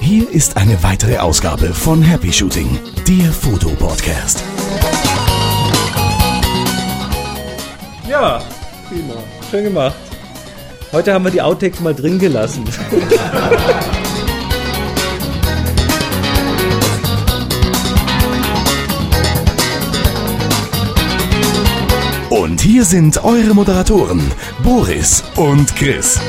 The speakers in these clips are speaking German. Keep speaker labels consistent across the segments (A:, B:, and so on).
A: Hier ist eine weitere Ausgabe von Happy Shooting, der Fotopodcast.
B: Ja, prima. Schön gemacht. Heute haben wir die Outtakes mal drin gelassen.
A: hier sind eure Moderatoren, Boris und Chris.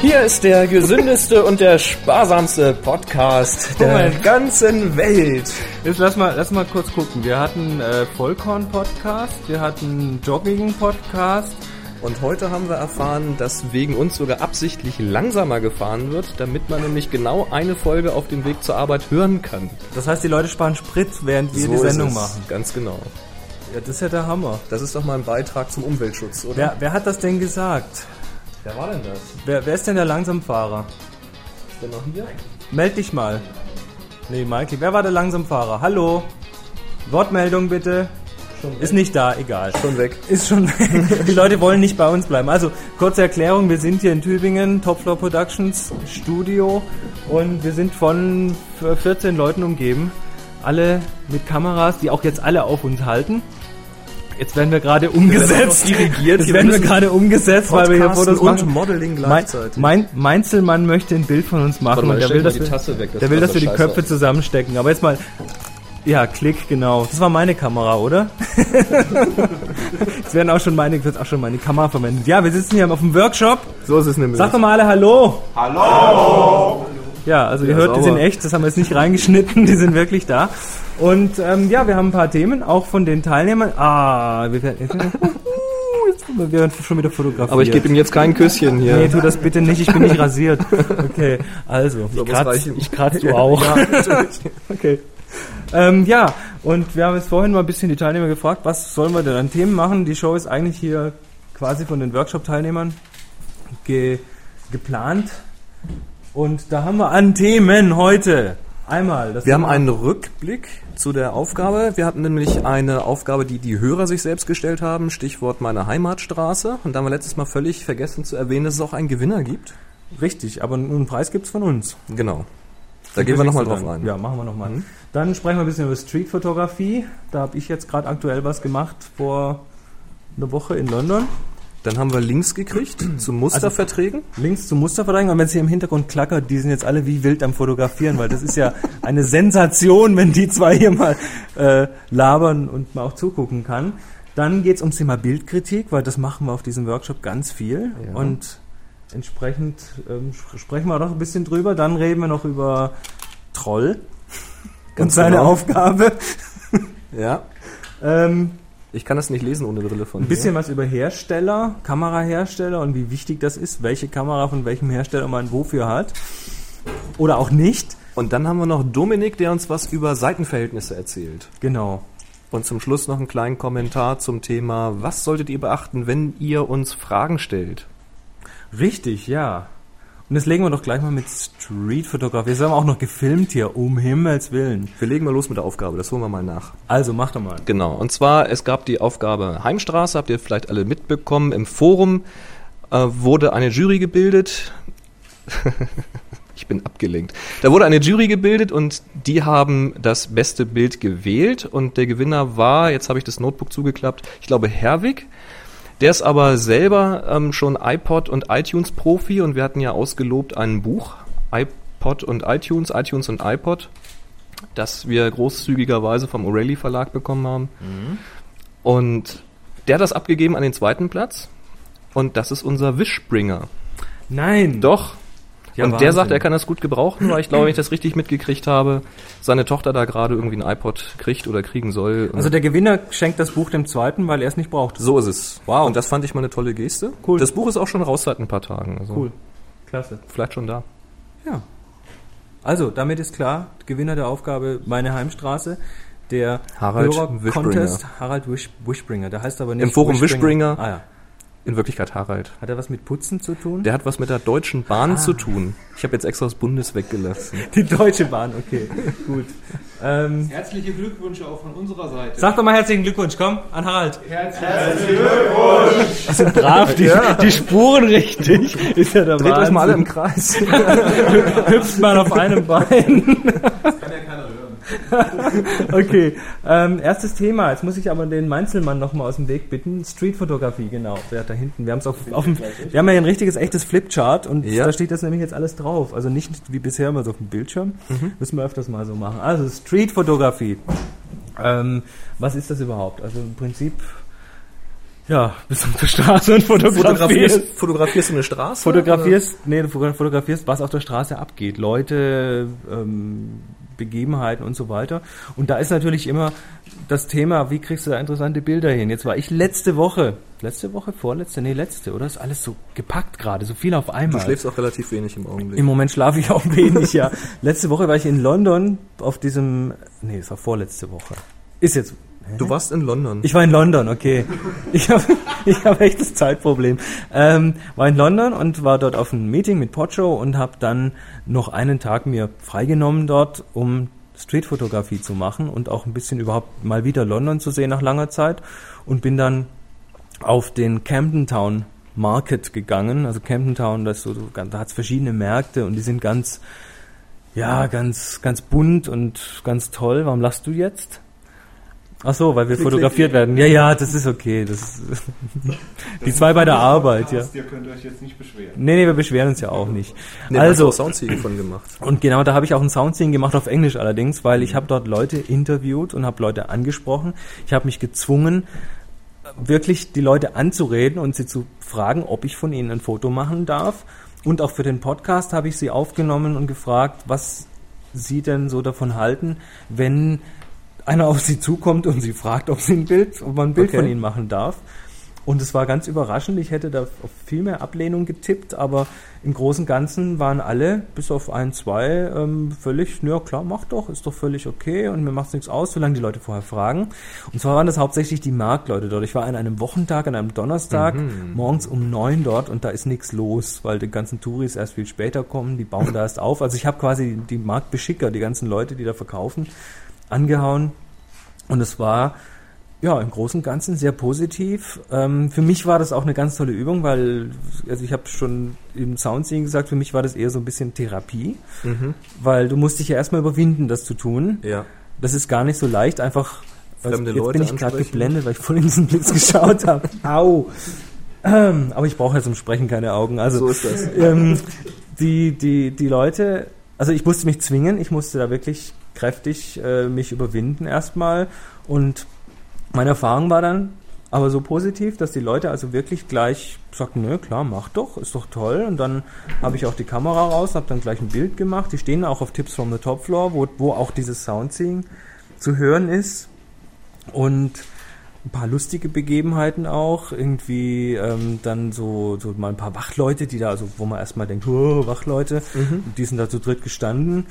C: Hier ist der gesündeste und der sparsamste Podcast der
B: Moment.
C: ganzen Welt.
B: Jetzt lass mal, lass mal kurz gucken. Wir hatten äh, Vollkorn-Podcast, wir hatten Jogging-Podcast.
C: Und heute haben wir erfahren, dass wegen uns sogar absichtlich langsamer gefahren wird, damit man nämlich genau eine Folge auf dem Weg zur Arbeit hören kann.
B: Das heißt, die Leute sparen Sprit, während wir die
C: ist
B: Sendung
C: es.
B: machen.
C: Ganz genau.
B: Ja, das ist ja der Hammer.
C: Das ist doch mal ein Beitrag zum Umweltschutz, oder?
B: Wer, wer hat das denn gesagt?
C: Wer war denn das?
B: Wer, wer ist denn der Langsamfahrer?
C: Ist der noch hier?
B: Meld dich mal. Nee, Michael, wer war der Langsamfahrer? Hallo? Wortmeldung bitte. Ist nicht da, egal.
C: Schon weg.
B: Ist schon weg. Die Leute wollen nicht bei uns bleiben. Also, kurze Erklärung, wir sind hier in Tübingen, Topfloor Productions Studio und wir sind von 14 Leuten umgeben. Alle mit Kameras, die auch jetzt alle auf uns halten. Jetzt werden wir gerade umgesetzt.
C: dirigiert.
B: Jetzt werden wir gerade umgesetzt, weil wir hier Fotos
C: und
B: machen.
C: Modeling
B: Mein,
C: gleichzeitig.
B: mein, Meinzelmann möchte ein Bild von uns machen
C: mal,
B: und der will, dass
C: die
B: wir,
C: Tasse weg, das
B: der will, dass wir die Köpfe
C: aus.
B: zusammenstecken. Aber jetzt mal, ja, Klick, genau. Das war meine Kamera, oder? Jetzt werden auch schon meine, wird auch schon meine Kamera verwendet. Ja, wir sitzen hier auf dem Workshop.
C: so ist es nämlich.
B: Sag doch mal alle Hallo. Hallo. Ja, also ihr
C: Ja,
B: hört, die
C: sauber.
B: sind echt, das haben wir jetzt nicht reingeschnitten, die sind wirklich da. Und ähm, ja, wir haben ein paar Themen, auch von den Teilnehmern. Ah, wir werden, wir werden schon wieder fotografiert.
C: Aber ich gebe ihm jetzt kein Küsschen hier.
B: Nee, tu das bitte nicht, ich bin nicht rasiert. Okay, also, ich
C: muss
B: kratz,
C: reichen.
B: ich kratz du auch. okay. Ähm, ja, und wir haben jetzt vorhin mal ein bisschen die Teilnehmer gefragt, was sollen wir denn an Themen machen? Die Show ist eigentlich hier quasi von den Workshop-Teilnehmern ge geplant. Und da haben wir an Themen heute. Einmal,
C: Wir haben einen Rückblick zu der Aufgabe. Wir hatten nämlich eine Aufgabe, die die Hörer sich selbst gestellt haben. Stichwort meine Heimatstraße. Und da haben wir letztes Mal völlig vergessen zu erwähnen, dass es auch einen Gewinner gibt.
B: richtig, aber einen Preis gibt's von uns.
C: Genau. Da gehen wir nochmal drauf ein.
B: Ja, machen wir nochmal.
C: Mhm.
B: Dann sprechen wir ein bisschen über Streetfotografie. Da habe ich jetzt gerade aktuell was gemacht vor einer Woche in London.
C: Dann haben wir Links gekriegt zu Musterverträgen.
B: Links zum Musterverteidigung. Und wenn es hier im Hintergrund klackert, die sind jetzt alle wie wild am Fotografieren, weil das ist ja eine Sensation, wenn die zwei hier mal äh, labern und man auch zugucken kann. Dann geht es ums Thema Bildkritik, weil das machen wir auf diesem Workshop ganz viel.
C: Ja.
B: Und entsprechend ähm, sprechen wir doch ein bisschen drüber. Dann reden wir noch über Troll und
C: Ganz
B: seine
C: genau.
B: Aufgabe.
C: ja.
B: Ähm,
C: Ich kann das nicht lesen ohne Brille von
B: ein bisschen was über Hersteller, Kamerahersteller und wie wichtig das ist, welche Kamera von welchem Hersteller man wofür hat. Oder auch nicht.
C: hier. Und dann haben wir noch Dominik, der uns was über Seitenverhältnisse erzählt.
B: Genau.
C: Und zum Schluss noch einen kleinen Kommentar zum Thema, was solltet ihr beachten, wenn ihr uns Fragen stellt?
B: Richtig, ja. Und jetzt legen wir doch gleich mal mit Streetfotografie. Jetzt haben wir auch noch gefilmt hier, um Himmels Willen.
C: Wir legen mal los mit der Aufgabe, das holen wir mal nach.
B: Also mach doch mal.
C: Genau, und zwar, es gab die Aufgabe Heimstraße, habt ihr vielleicht alle mitbekommen. Im Forum äh, wurde eine Jury gebildet. ich bin abgelenkt. Da wurde eine Jury gebildet und die haben das beste Bild gewählt. Und der Gewinner war, jetzt habe ich das Notebook zugeklappt, ich glaube Herwig. Der ist aber selber ähm, schon iPod und iTunes Profi und wir hatten ja ausgelobt ein Buch, iPod und iTunes, iTunes und iPod, das wir großzügigerweise vom O'Reilly Verlag bekommen haben. Und der hat das abgegeben an den zweiten Platz und das ist unser Wishbringer.
B: Nein.
C: Doch.
B: Ja,
C: und der sagt, er kann das gut gebrauchen, weil ich glaube, wenn ich das richtig mitgekriegt habe, seine Tochter da gerade irgendwie ein iPod kriegt oder kriegen soll.
B: Also der Gewinner schenkt das Buch dem zweiten, weil er es nicht braucht.
C: so ist es. Wow. Und das fand ich mal eine tolle Geste.
B: Cool.
C: Das Buch ist auch schon raus seit ein paar Tagen. Also
B: Cool. Klasse.
C: Vielleicht schon da.
B: Ja. Also, damit ist klar, Gewinner der Aufgabe Meine Heimstraße, der
C: Harald
B: Hörer-Contest
C: Wishbringer.
B: Harald Wish, Wishbringer. Der heißt aber nicht
C: Im Forum Wishbringer.
B: Ah ja.
C: In Wirklichkeit Harald.
B: Hat er was mit Putzen zu tun?
C: Der hat was mit der Deutschen Bahn ah. zu tun. Ich habe jetzt extra das Bundes weggelassen.
B: Die Deutsche Bahn, okay, gut.
D: Ähm, Herzliche Glückwünsche auch von unserer Seite.
B: Sag doch mal herzlichen Glückwunsch, komm, an Harald.
D: Herzlichen Glückwunsch!
B: Das sind brav, die, ja. die Spuren richtig.
C: Ist ja der Dreht Wahnsinn. euch mal alle im Kreis.
B: Hüpft mal auf einem Bein.
D: Das kann ja.
B: okay, ähm, erstes Thema. Jetzt muss ich aber den Mainzelmann nochmal aus dem Weg bitten. Streetfotografie, genau. Der da hinten. Wir haben es auf, auf dem, wir haben ja ein richtiges, echtes Flipchart und ja. da steht das nämlich jetzt alles drauf. Also nicht wie bisher immer so auf dem Bildschirm. Mhm. Müssen wir öfters mal so machen. Also Streetfotografie. Ähm, was ist das überhaupt? Also im Prinzip ja, bist du auf der Straße und fotografierst. Fotografierst,
C: fotografierst du eine Straße?
B: Fotografierst, oder? nee, du fotografierst, was auf der Straße abgeht. Leute, ähm, Begebenheiten und so weiter. Und da ist natürlich immer das Thema, wie kriegst du da interessante Bilder hin? Jetzt war ich letzte Woche, letzte Woche, vorletzte, nee, letzte, oder? Ist alles so gepackt gerade, so viel auf einmal.
C: Du schläfst auch relativ wenig im Augenblick.
B: Im Moment schlafe ich auch wenig, ja. Letzte Woche war ich in London auf diesem, nee, es war vorletzte Woche. Ist jetzt
C: Du warst in London.
B: Ich war in London, okay. Ich habe ich hab echt das Zeitproblem. Ähm, war in London und war dort auf einem Meeting mit Pocho und habe dann noch einen Tag mir freigenommen dort, um Streetfotografie zu machen und auch ein bisschen überhaupt mal wieder London zu sehen nach langer Zeit und bin dann auf den Camden Town Market gegangen. Also Camden Town, das so, da hat es verschiedene Märkte und die sind ganz, ja, ganz, ganz bunt und ganz toll. Warum lachst du jetzt? Ach so, weil wir klick, fotografiert klick, werden. Ja, ja, das ist okay. Das ist die zwei bei der Arbeit, ja.
D: Ihr könnt euch jetzt nicht beschweren.
B: Nee, nee, wir beschweren uns ja auch nicht.
C: Nee, also Soundseeing von gemacht.
B: Und genau, da habe ich auch ein Soundseeing gemacht auf Englisch allerdings, weil ich habe dort Leute interviewt und habe Leute angesprochen. Ich habe mich gezwungen, wirklich die Leute anzureden und sie zu fragen, ob ich von ihnen ein Foto machen darf. Und auch für den Podcast habe ich sie aufgenommen und gefragt, was sie denn so davon halten, wenn einer auf sie zukommt und sie fragt, ob sie ein Bild, ob man ein Bild okay. von ihnen machen darf. Und es war ganz überraschend. Ich hätte da auf viel mehr Ablehnung getippt, aber im Großen und Ganzen waren alle, bis auf ein, zwei, ähm, völlig, ja klar, mach doch, ist doch völlig okay und mir macht nichts aus, solange die Leute vorher fragen. Und zwar waren das hauptsächlich die Marktleute dort. Ich war an einem Wochentag, an einem Donnerstag, mhm. morgens um neun dort und da ist nichts los, weil die ganzen Touris erst viel später kommen, die bauen da erst auf. Also ich habe quasi die Marktbeschicker, die ganzen Leute, die da verkaufen, angehauen. Und es war ja im Großen und Ganzen sehr positiv. Ähm, für mich war das auch eine ganz tolle Übung, weil, also ich habe schon im Soundseeing gesagt, für mich war das eher so ein bisschen Therapie, mhm. weil du musst dich ja erstmal überwinden, das zu tun.
C: Ja.
B: Das ist gar nicht so leicht, einfach. Fremde jetzt Leute bin ich gerade geblendet, weil ich vorhin in diesen Blitz geschaut habe. Au! Ähm, aber ich brauche ja zum Sprechen keine Augen. Also,
C: so ist das.
B: Ähm, die, die, die Leute, also ich musste mich zwingen, ich musste da wirklich kräftig äh, mich überwinden erstmal. Und meine Erfahrung war dann aber so positiv, dass die Leute also wirklich gleich sagten, nö, klar, mach doch, ist doch toll. Und dann habe ich auch die Kamera raus, habe dann gleich ein Bild gemacht. Die stehen auch auf Tips from the Top Floor, wo, wo auch dieses Soundseeing zu hören ist. Und ein paar lustige Begebenheiten auch. Irgendwie ähm, dann so, so mal ein paar Wachleute, die da, also wo man erstmal denkt, oh, Wachleute, mhm. die sind da zu dritt gestanden.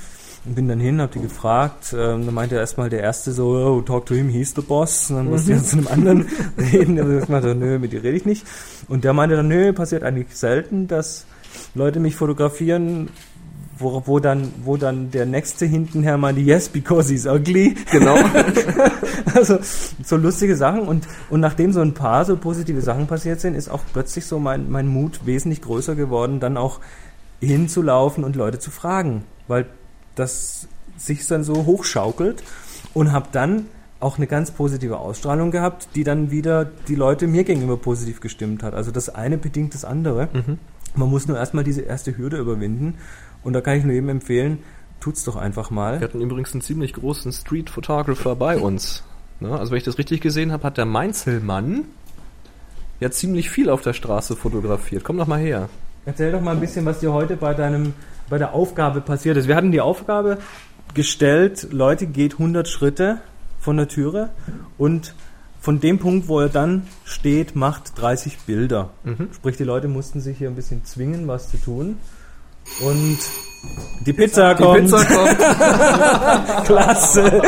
B: Und bin dann hin, hab die gefragt. Ähm, dann meinte erstmal der erste so, oh, talk to him, he's the boss. Und dann musste ich mhm. zu einem anderen reden. Der ich meinte, nö, mit dir rede ich nicht. Und der meinte dann, nö, passiert eigentlich selten, dass Leute mich fotografieren, wo, wo dann, wo dann der nächste hintenher meinte, yes, because he's ugly.
C: Genau.
B: also so lustige Sachen und, und nachdem so ein paar so positive Sachen passiert sind, ist auch plötzlich so mein, mein Mut wesentlich größer geworden, dann auch hinzulaufen und Leute zu fragen, weil das sich dann so hochschaukelt und habe dann auch eine ganz positive Ausstrahlung gehabt, die dann wieder die Leute mir gegenüber positiv gestimmt hat. Also das eine bedingt das andere. Mhm. Man muss nur erstmal diese erste Hürde überwinden und da kann ich nur jedem empfehlen, tut's doch einfach mal.
C: Wir hatten übrigens einen ziemlich großen Street Photographer bei uns. Ne? Also wenn ich das richtig gesehen habe, hat der Mainzelmann ja ziemlich viel auf der Straße fotografiert. Komm doch mal her.
B: Erzähl doch mal ein bisschen, was dir heute bei deinem bei der Aufgabe passiert ist. Wir hatten die Aufgabe gestellt, Leute, geht 100 Schritte von der Türe und von dem Punkt, wo er dann steht, macht 30 Bilder. Mhm. Sprich, die Leute mussten sich hier ein bisschen zwingen, was zu tun. Und Die Pizza kommt.
C: Pizza kommt.
B: Klasse.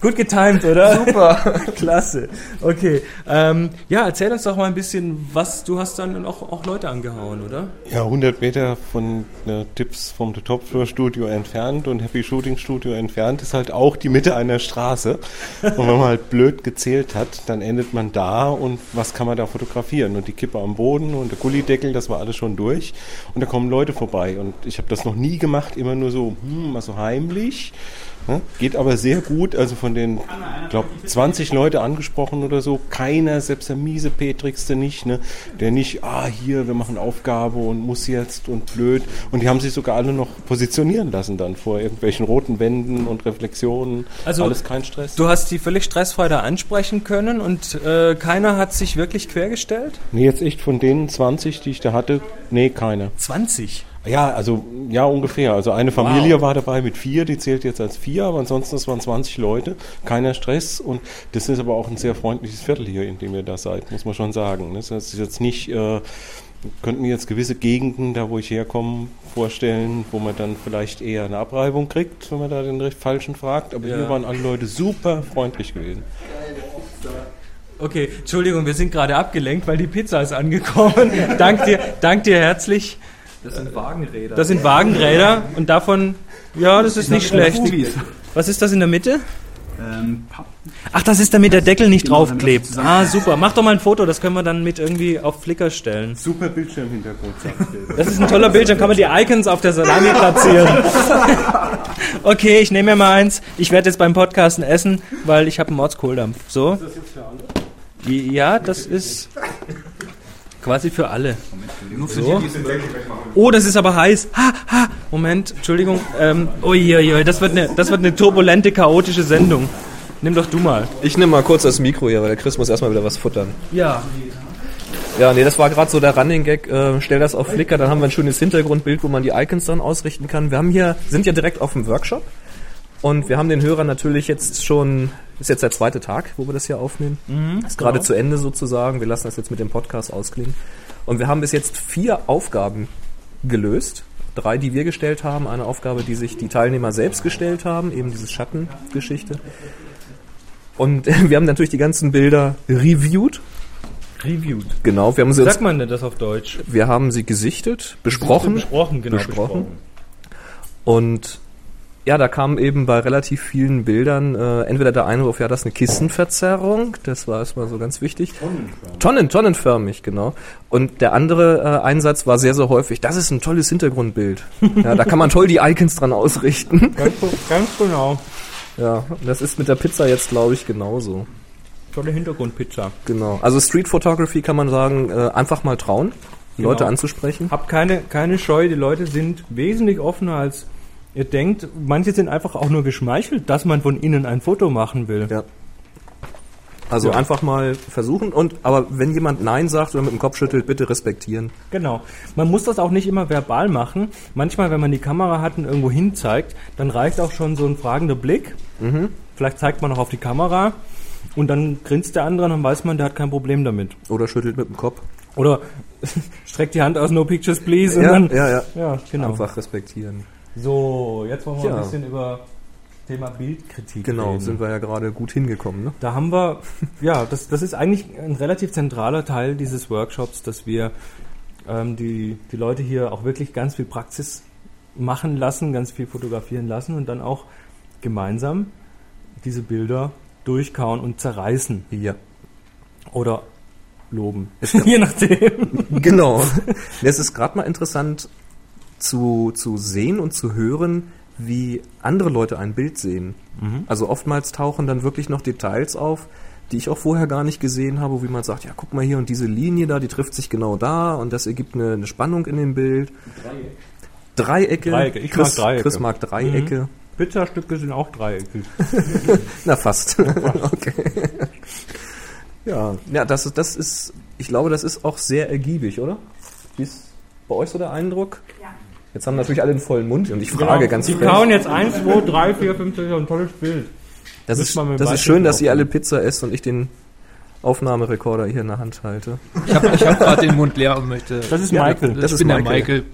B: Gut getimed, oder? Super. Klasse. Okay. Ähm, ja, erzähl uns doch mal ein bisschen, was du hast dann auch, auch Leute angehauen, oder?
E: Ja, 100 Meter von äh, Tipps vom The Top Floor Studio entfernt und Happy Shooting Studio entfernt ist halt auch die Mitte einer Straße. Und wenn man halt blöd gezählt hat, dann endet man da und was kann man da fotografieren? Und die Kippe am Boden und der Gullideckel, das war alles schon durch. Und da kommen Leute vorbei. Und ich habe das noch nie gemacht, immer nur so, hm, mal so heimlich. Ne? Geht aber sehr gut. Also von den, glaube 20 Leute angesprochen oder so, keiner, selbst der miese Petrigste nicht, ne? der nicht, ah, hier, wir machen Aufgabe und muss jetzt und blöd. Und die haben sich sogar alle noch positionieren lassen dann vor irgendwelchen roten Wänden und Reflexionen.
B: Also,
E: Alles kein Stress.
B: Du hast die völlig stressfrei da ansprechen können und äh, keiner hat sich wirklich quergestellt?
E: Nee, jetzt echt von den 20, die ich da hatte, nee, keiner.
B: 20.
E: Ja, also ja ungefähr. Also eine Familie war dabei mit vier, die zählt jetzt als vier, aber ansonsten das waren 20 Leute, keiner Stress und das ist aber auch ein sehr freundliches Viertel hier, in dem ihr da seid, muss man schon sagen. Das ist jetzt nicht, äh, könnten mir jetzt gewisse Gegenden, da wo ich herkomme, vorstellen, wo man dann vielleicht eher eine Abreibung kriegt, wenn man da den recht falschen fragt, aber
B: Ja.
E: hier waren alle Leute super freundlich gewesen.
B: Okay, Entschuldigung, wir sind gerade abgelenkt, weil die Pizza ist angekommen. dank dir, dank dir herzlich.
C: Das sind Wagenräder.
B: Das sind Wagenräder und davon, ja, das ist nicht schlecht. Was ist das in der Mitte?
F: Ähm,
B: Ach, das ist damit der Deckel nicht
F: Genau,
B: draufklebt. Ah, super. Mach doch mal ein Foto, das können wir dann mit irgendwie auf Flickr stellen.
E: Super Bildschirmhintergrund.
B: Das ist ein toller Bildschirm, kann man die Icons auf der Salami platzieren. Okay, ich nehme mir mal eins. Ich werde jetzt beim Podcasten essen, weil ich habe einen Mordskohldampf. So? Ist das jetzt für alle? Ja, das ist quasi für alle. So. Oh, das ist aber heiß. Ha, ha. Moment, Entschuldigung. Ähm, uiuiui, das wird eine, das wird eine turbulente, chaotische Sendung. Nimm doch du mal.
C: Ich nehme mal kurz das Mikro hier, weil der Chris muss erstmal wieder was futtern.
B: Ja.
C: Ja, nee, das war gerade so der Running Gag. Äh, stell das auf Flickr, dann haben wir ein schönes Hintergrundbild, wo man die Icons dann ausrichten kann. Wir haben hier, sind ja direkt auf dem Workshop und wir haben den Hörern natürlich jetzt schon, ist jetzt der zweite Tag, wo wir das hier aufnehmen. ist gerade
B: genau.
C: zu Ende sozusagen. Wir lassen das jetzt mit dem Podcast ausklingen. Und wir haben bis jetzt vier Aufgaben gelöst. Drei, die wir gestellt haben. Eine Aufgabe, die sich die Teilnehmer selbst gestellt haben, eben diese Schattengeschichte. Und wir haben natürlich die ganzen Bilder reviewed.
B: Reviewed.
C: Genau, wir haben sie
B: Wie sagt man denn das auf Deutsch?
C: wir haben sie gesichtet, besprochen,
B: Besprochen, genau.
C: besprochen. und ja, da kam eben bei relativ vielen Bildern äh, entweder der Einwurf, ja, das ist eine Kistenverzerrung, das war erstmal so ganz wichtig. Tonnenförmig. Tonnen, tonnenförmig, genau. Und der andere äh, Einsatz war sehr, sehr häufig, das ist ein tolles Hintergrundbild. ja, da kann man toll die Icons dran ausrichten.
B: Ganz, ganz genau.
C: ja, das ist mit der Pizza jetzt, glaube ich, genauso.
B: Tolle Hintergrundpizza.
C: Genau. Also Street Photography kann man sagen, äh, einfach mal trauen, die
B: Genau.
C: Leute anzusprechen.
B: Habt keine, keine Scheu, die Leute sind wesentlich offener als ihr denkt. Manche sind einfach auch nur geschmeichelt, dass man von ihnen ein Foto machen will.
C: Ja. Also
B: Ja.
C: einfach mal versuchen und aber wenn jemand Nein sagt oder mit dem Kopf schüttelt, bitte respektieren.
B: Genau. Man muss das auch nicht immer verbal machen. Manchmal, wenn man die Kamera hat und irgendwo hin zeigt, dann reicht auch schon so ein fragender Blick. Vielleicht zeigt man noch auf die Kamera und dann grinst der andere und dann weiß man, der hat kein Problem damit.
C: Oder schüttelt mit dem Kopf.
B: Oder streckt die Hand aus, no pictures please. Und
C: Ja,
B: dann,
C: ja, ja.
B: ja, genau.
C: Einfach respektieren.
B: So, jetzt wollen wir
C: Ja.
B: ein bisschen über Thema Bildkritik
C: Genau,
B: reden.
C: sind wir ja gerade gut hingekommen. Ne?
B: Da haben wir, ja, das, das ist eigentlich ein relativ zentraler Teil dieses Workshops, dass wir ähm, die, die Leute hier auch wirklich ganz viel Praxis machen lassen, ganz viel fotografieren lassen und dann auch gemeinsam diese Bilder durchkauen und zerreißen
C: Ja.
B: oder loben. Je nachdem.
C: Genau. es ist gerade mal interessant zu, zu sehen und zu hören, wie andere Leute ein Bild sehen. Also oftmals tauchen dann wirklich noch Details auf, die ich auch vorher gar nicht gesehen habe, wie man sagt, ja, guck mal hier und diese Linie da, die trifft sich genau da und das ergibt eine, eine Spannung in dem Bild. Dreiecke.
B: Dreiecke. Ich
C: Chris,
B: mag Dreiecke.
C: Chris mag Dreiecke.
B: Pizzastücke sind auch dreieckig.
C: Na, fast. okay. Ja, ja das, ist- das ist, ich glaube, das ist auch sehr ergiebig, oder? Wie ist bei euch so der Eindruck? Ja. Jetzt haben natürlich alle einen vollen Mund und ich frage ganz
B: Genau. Die
C: frech.
B: kauen jetzt 1, 2, 3, 4, 5, 6, ein tolles Bild.
C: Das ist, das ist schön, dass ihr alle Pizza esst und ich den Aufnahmerekorder hier in der Hand halte.
D: Ich habe ich hab gerade den Mund leer und möchte.
B: Das ist
C: Ja,
B: Michael.
C: das
D: ich
C: ist
D: bin
C: Michael.
D: der Michael.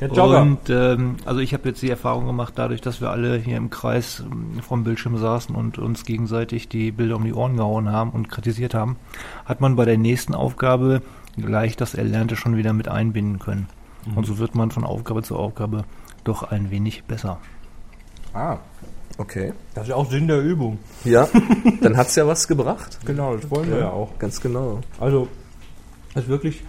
B: Der Jogger.
F: Und ähm, also ich habe jetzt die Erfahrung gemacht, dadurch, dass wir alle hier im Kreis ähm, vom Bildschirm saßen und uns gegenseitig die Bilder um die Ohren gehauen haben und kritisiert haben, hat man bei der nächsten Aufgabe gleich das Erlernte schon wieder mit einbinden können. Und so wird man von Aufgabe zu Aufgabe doch ein wenig besser.
C: Ah, okay.
B: Das ist ja auch Sinn der Übung.
C: Ja, dann hat's ja was gebracht.
B: Genau, das wollen wir ja auch.
C: Ganz genau.
B: Also, das ist wirklich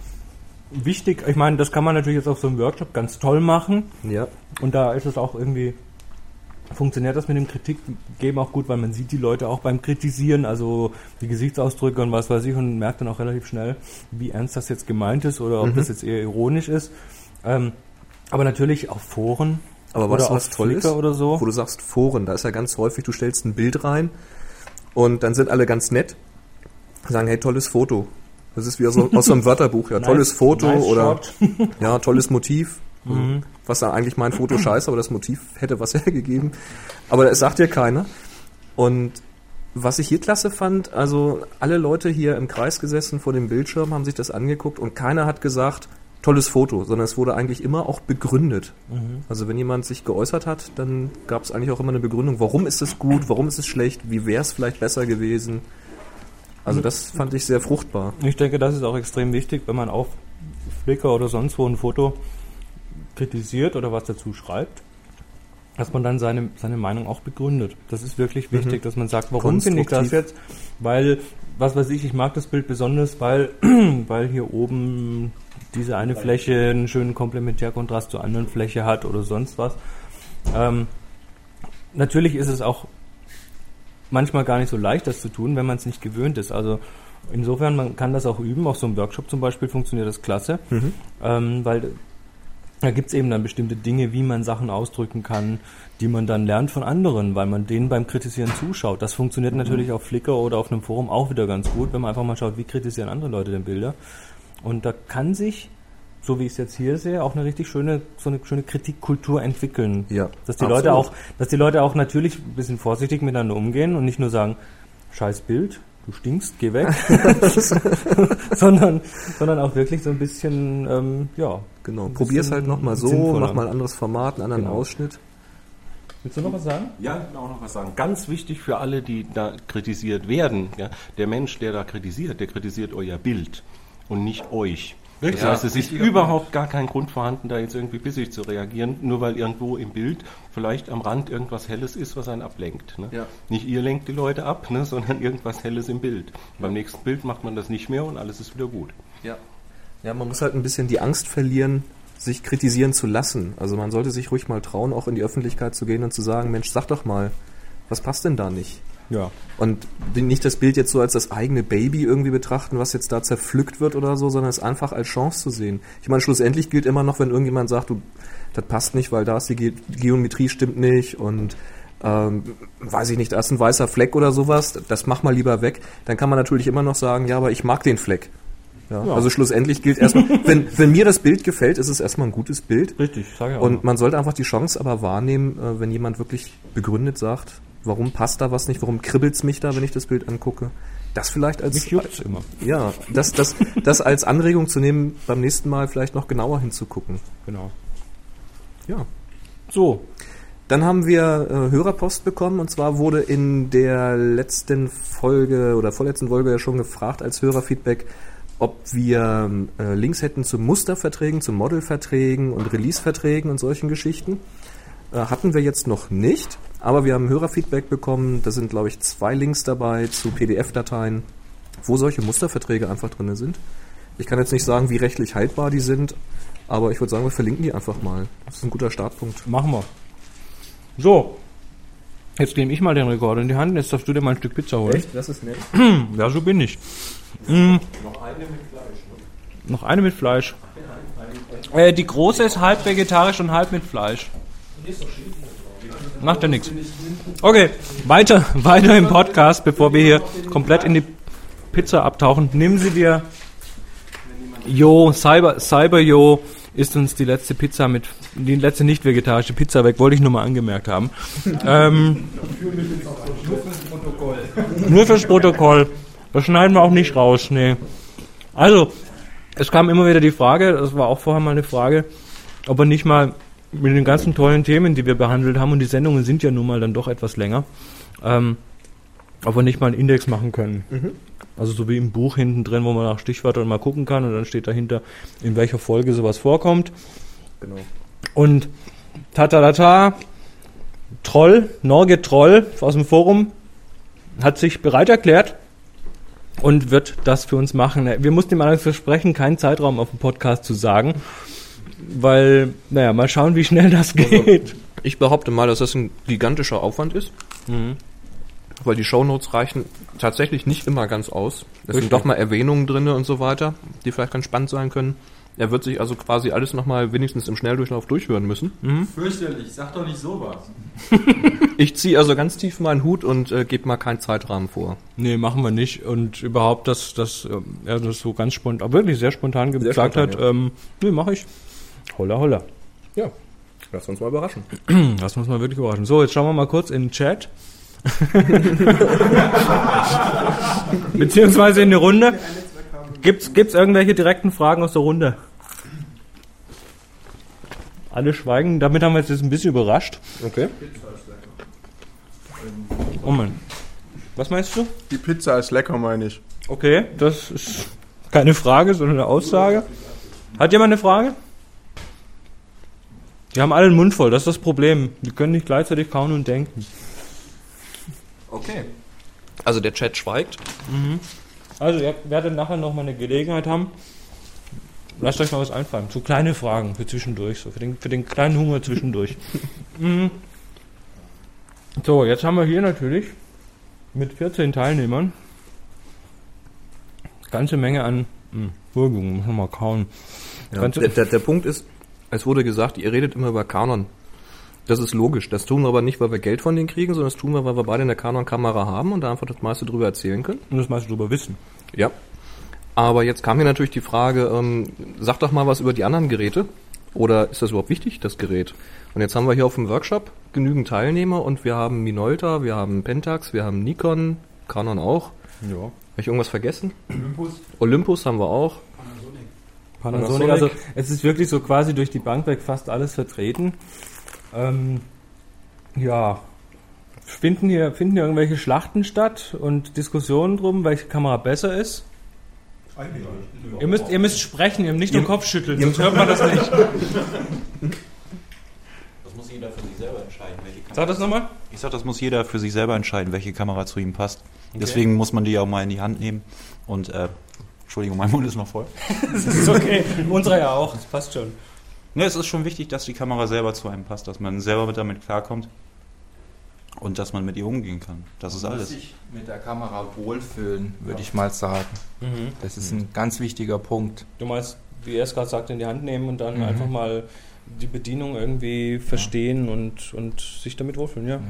B: wichtig. Ich meine, das kann man natürlich jetzt auf so einem Workshop ganz toll machen.
C: Ja.
B: Und da ist es auch irgendwie, funktioniert das mit dem Kritik geben auch gut, weil man sieht die Leute auch beim Kritisieren, also die Gesichtsausdrücke und was weiß ich und merkt dann auch relativ schnell, wie ernst das jetzt gemeint ist oder ob
C: Mhm.
B: das jetzt eher ironisch ist. Ähm, aber natürlich auf Foren
C: Aber was,
B: oder
C: was
B: auf
C: toll ist,
B: Flickr oder so.
C: wo du sagst Foren, da ist ja ganz häufig, du stellst ein Bild rein und dann sind alle ganz nett, sagen, hey, tolles Foto. Das ist wie aus, so- aus so einem Wörterbuch, ja, tolles
B: Nice-
C: Foto
B: nice
C: oder ja, tolles Motiv.
B: Mhm.
C: Was dann eigentlich mein Foto scheiße, aber das Motiv hätte was hergegeben. Aber es sagt dir keiner. Und was ich hier klasse fand, also alle Leute hier im Kreis gesessen vor dem Bildschirm, haben sich das angeguckt und keiner hat gesagt, tolles Foto, sondern es wurde eigentlich immer auch begründet.
B: Mhm.
C: Also wenn jemand sich geäußert hat, dann gab es eigentlich auch immer eine Begründung, warum ist es gut, warum ist es schlecht, wie wäre es vielleicht besser gewesen. Also das fand ich sehr fruchtbar.
B: Ich denke, das ist auch extrem wichtig, wenn man auf Flickr oder sonst wo ein Foto kritisiert oder was dazu schreibt, dass man dann seine, seine Meinung auch begründet. Das ist wirklich wichtig, dass man sagt, warum finde ich das jetzt? Weil, was weiß ich, ich mag das Bild besonders, weil, weil hier oben diese eine Fläche einen schönen Komplementärkontrast zur anderen Fläche hat oder sonst was. Ähm, natürlich ist es auch manchmal gar nicht so leicht, das zu tun, wenn man es nicht gewöhnt ist. Also insofern, man kann das auch üben. Auf so einem Workshop zum Beispiel funktioniert das klasse,
C: Mhm.
B: ähm, weil da gibt es eben dann bestimmte Dinge, wie man Sachen ausdrücken kann, die man dann lernt von anderen, weil man denen beim Kritisieren zuschaut. Das funktioniert natürlich auf Flickr oder auf einem Forum auch wieder ganz gut, wenn man einfach mal schaut, wie kritisieren andere Leute denn Bilder. Und da kann sich, so wie ich es jetzt hier sehe, auch eine richtig schöne, so eine schöne Kritikkultur entwickeln.
C: Ja,
B: Dass die
C: absolut.
B: Leute auch, dass die Leute auch natürlich ein bisschen vorsichtig miteinander umgehen und nicht nur sagen, scheiß Bild, du stinkst, geh weg, sondern, sondern auch wirklich so ein bisschen, ähm, ja.
C: Genau, probier's
B: bisschen
C: halt nochmal so,
B: sinnvoller.
C: mach mal ein anderes Format, einen anderen
B: Genau.
C: Ausschnitt.
B: Willst du noch was sagen?
E: Ja, ich will auch noch was sagen. Ganz wichtig für alle, die da kritisiert werden. Ja, der Mensch, der da kritisiert, der kritisiert euer Bild und nicht euch. Das heißt, es ist überhaupt gar kein Grund vorhanden, da jetzt irgendwie bissig zu reagieren, nur weil irgendwo im Bild vielleicht am Rand irgendwas Helles ist, was einen ablenkt. Ne?
C: Ja.
E: Nicht ihr lenkt die Leute ab, ne, sondern irgendwas Helles im Bild. Beim nächsten Bild macht man das nicht mehr und alles ist wieder gut.
C: Ja. Ja, man muss halt ein bisschen die Angst verlieren, sich kritisieren zu lassen. Also man sollte sich ruhig mal trauen, auch in die Öffentlichkeit zu gehen und zu sagen, Mensch, sag doch mal, was passt denn da nicht?
B: Ja.
C: Und nicht das Bild jetzt so als das eigene Baby irgendwie betrachten, was jetzt da zerpflückt wird oder so, sondern es einfach als Chance zu sehen. Ich meine, schlussendlich gilt immer noch, wenn irgendjemand sagt, du, das passt nicht, weil da ist die Ge Geometrie stimmt nicht und ähm, weiß ich nicht, da ist ein weißer Fleck oder sowas, das mach mal lieber weg. Dann kann man natürlich immer noch sagen, ja, aber ich mag den Fleck. Ja,
B: Ja.
C: Also schlussendlich gilt erstmal, wenn, wenn mir das Bild gefällt, ist es erstmal ein gutes Bild.
B: Richtig, sag ja auch.
C: Und man sollte einfach die Chance aber wahrnehmen, äh, wenn jemand wirklich begründet sagt, warum passt da was nicht, warum kribbelt's mich da, wenn ich das Bild angucke. Das vielleicht als
B: Mich juckt's immer.
C: ja, das, das, das als Anregung zu nehmen, beim nächsten Mal vielleicht noch genauer hinzugucken.
B: Genau.
C: Ja.
B: So,
C: Dann haben wir äh, Hörerpost bekommen und zwar wurde in der letzten Folge oder vorletzten Folge ja schon gefragt als Hörerfeedback, ob wir äh, Links hätten zu Musterverträgen, zu Modelverträgen und Releaseverträgen und solchen Geschichten. Äh, hatten wir jetzt noch nicht, aber wir haben Hörerfeedback bekommen. Da sind, glaube ich, zwei Links dabei zu PDF-Dateien, wo solche Musterverträge einfach drin sind. Ich kann jetzt nicht sagen, wie rechtlich haltbar die sind, aber ich würde sagen, wir verlinken die einfach mal. Das ist ein guter Startpunkt.
B: machen wir. So, jetzt nehme ich mal den Rekorder in die Hand, jetzt darfst du dir mal ein Stück Pizza holen.
C: Das ist nett.
B: Ja, so bin ich. Mm. Noch eine mit Fleisch. Äh, die große ist halb vegetarisch und halb mit Fleisch. Macht ja nichts. Okay, weiter, weiter im Podcast, bevor wir hier komplett in die Pizza abtauchen. Nehmen Sie dir Jo, Cyber, Cyber Jo ist uns die letzte Pizza mit, die letzte nicht vegetarische Pizza weg, wollte ich nur mal angemerkt haben. ähm, nur fürs Protokoll. Das schneiden wir auch nicht raus, nee. Also, es kam immer wieder die Frage, das war auch vorher mal eine Frage, ob wir nicht mal mit den ganzen tollen Themen, die wir behandelt haben, und die Sendungen sind ja nun mal dann doch etwas länger, ähm, ob wir nicht mal einen Index machen können. Also so wie im Buch hinten drin, wo man nach Stichwörtern mal gucken kann und dann steht dahinter, in welcher Folge sowas vorkommt.
C: Genau.
B: Und tatatata, Troll, Norge Troll aus dem Forum hat sich bereit erklärt und wird das für uns machen. Wir mussten ihm allerdings versprechen, keinen Zeitraum auf dem Podcast zu sagen, weil, naja, mal schauen, wie schnell das geht.
C: Ich behaupte mal, dass das ein gigantischer Aufwand ist,
B: Mhm.
C: weil die Shownotes reichen tatsächlich nicht immer ganz aus. Es
B: Richtig.
C: sind doch mal Erwähnungen drin und so weiter, die vielleicht ganz spannend sein können. Er wird sich also quasi alles nochmal wenigstens im Schnelldurchlauf durchhören müssen.
D: Fürchterlich, sag doch nicht sowas.
C: Ich ziehe also ganz tief meinen Hut und äh, gebe mal keinen Zeitrahmen vor.
B: Nee, machen wir nicht. Und überhaupt, dass dass ähm, er das so ganz spontan, aber wirklich sehr spontan
C: Sehr
B: gesagt
C: spontan,
B: hat,
C: ja.
B: ähm, nee, mache ich. Holla, holla.
C: Ja, lass uns mal überraschen.
B: Das muss man wirklich überraschen. So, jetzt schauen wir mal kurz in den Chat. Beziehungsweise in die Runde. Gibt's, gibt's irgendwelche direkten Fragen aus der Runde? Alle schweigen. Damit haben wir uns jetzt ein bisschen überrascht.
C: Okay.
B: Moment. Was meinst du?
G: Die Pizza ist lecker, meine ich.
B: Okay, das ist keine Frage, sondern eine Aussage. Hat jemand eine Frage? Die haben alle den Mund voll, das ist das Problem. Die können nicht gleichzeitig kauen und denken.
C: Okay. Also der Chat schweigt.
B: Also, ihr werdet nachher noch mal eine Gelegenheit haben. Lasst euch mal was einfallen. So kleine Fragen für zwischendurch, so für den, für den kleinen Hunger zwischendurch. Mhm. so, jetzt haben wir hier natürlich mit 14 Teilnehmern ganze Menge an hm, Würgungen. Muss man mal kauen.
C: Ja, der, der, der Punkt ist, es wurde gesagt, ihr redet immer über Kanon. Das ist logisch. Das tun wir aber nicht, weil wir Geld von denen kriegen, sondern das tun wir, weil wir beide eine Canon-Kamera haben und da einfach das meiste drüber erzählen können.
B: Und das meiste drüber wissen.
C: Ja. Aber jetzt kam hier natürlich die Frage, ähm, sag doch mal was über die anderen Geräte. Oder ist das überhaupt wichtig, das Gerät? Und jetzt haben wir hier auf dem Workshop genügend Teilnehmer und wir haben Minolta, wir haben Pentax, wir haben Nikon, Canon auch.
B: Ja.
C: Habe ich irgendwas vergessen? Olympus. Olympus haben wir auch.
B: Panasonic.
C: Panasonic.
B: Also es ist wirklich so quasi durch die Bank weg fast alles vertreten. Ähm, ja. Finden hier, finden hier irgendwelche Schlachten statt und Diskussionen drum, welche Kamera besser ist? Ihr müsst, ihr müsst sprechen, ihr müsst nicht nur Kopf schütteln, sonst hört man das nicht.
H: Das muss jeder für sich selber entscheiden, welche Kamera.
B: Sag das nochmal.
H: Ich sag, das muss jeder für sich selber entscheiden, welche Kamera zu ihm passt. Deswegen muss man die auch mal in die Hand nehmen. Und, äh, Entschuldigung, mein Mund ist noch voll.
B: Das ist okay. Unsere ja auch, das passt schon.
H: Ne, es ist schon wichtig, dass die Kamera selber zu einem passt, dass man selber mit damit klarkommt und dass man mit ihr umgehen kann. Das ist
I: Man muss
H: alles.
I: sich mit der Kamera wohlfühlen, würde ich mal sagen. Das ist ein ganz wichtiger Punkt.
B: Du meinst, wie er es gerade sagt, in die Hand nehmen und dann
I: Mhm.
B: einfach mal die Bedienung irgendwie verstehen und, und sich damit wohlfühlen, ja.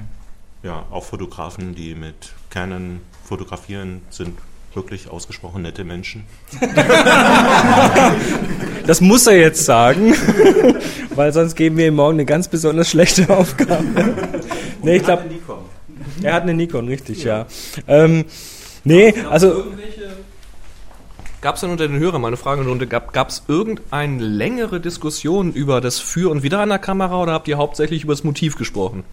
J: Ja, auch Fotografen, die mit Canon fotografieren, sind wirklich ausgesprochen nette Menschen.
B: Das muss er jetzt sagen, weil sonst geben wir ihm morgen eine ganz besonders schlechte Aufgabe. nee, ich glaube, er hat eine Nikon, richtig, ja. Ähm, nee, also
C: Gab es denn unter den Hörern, meine Frage in die Runde, gab es irgendeine längere Diskussion über das Für und Wider einer Kamera oder habt ihr hauptsächlich über das Motiv gesprochen?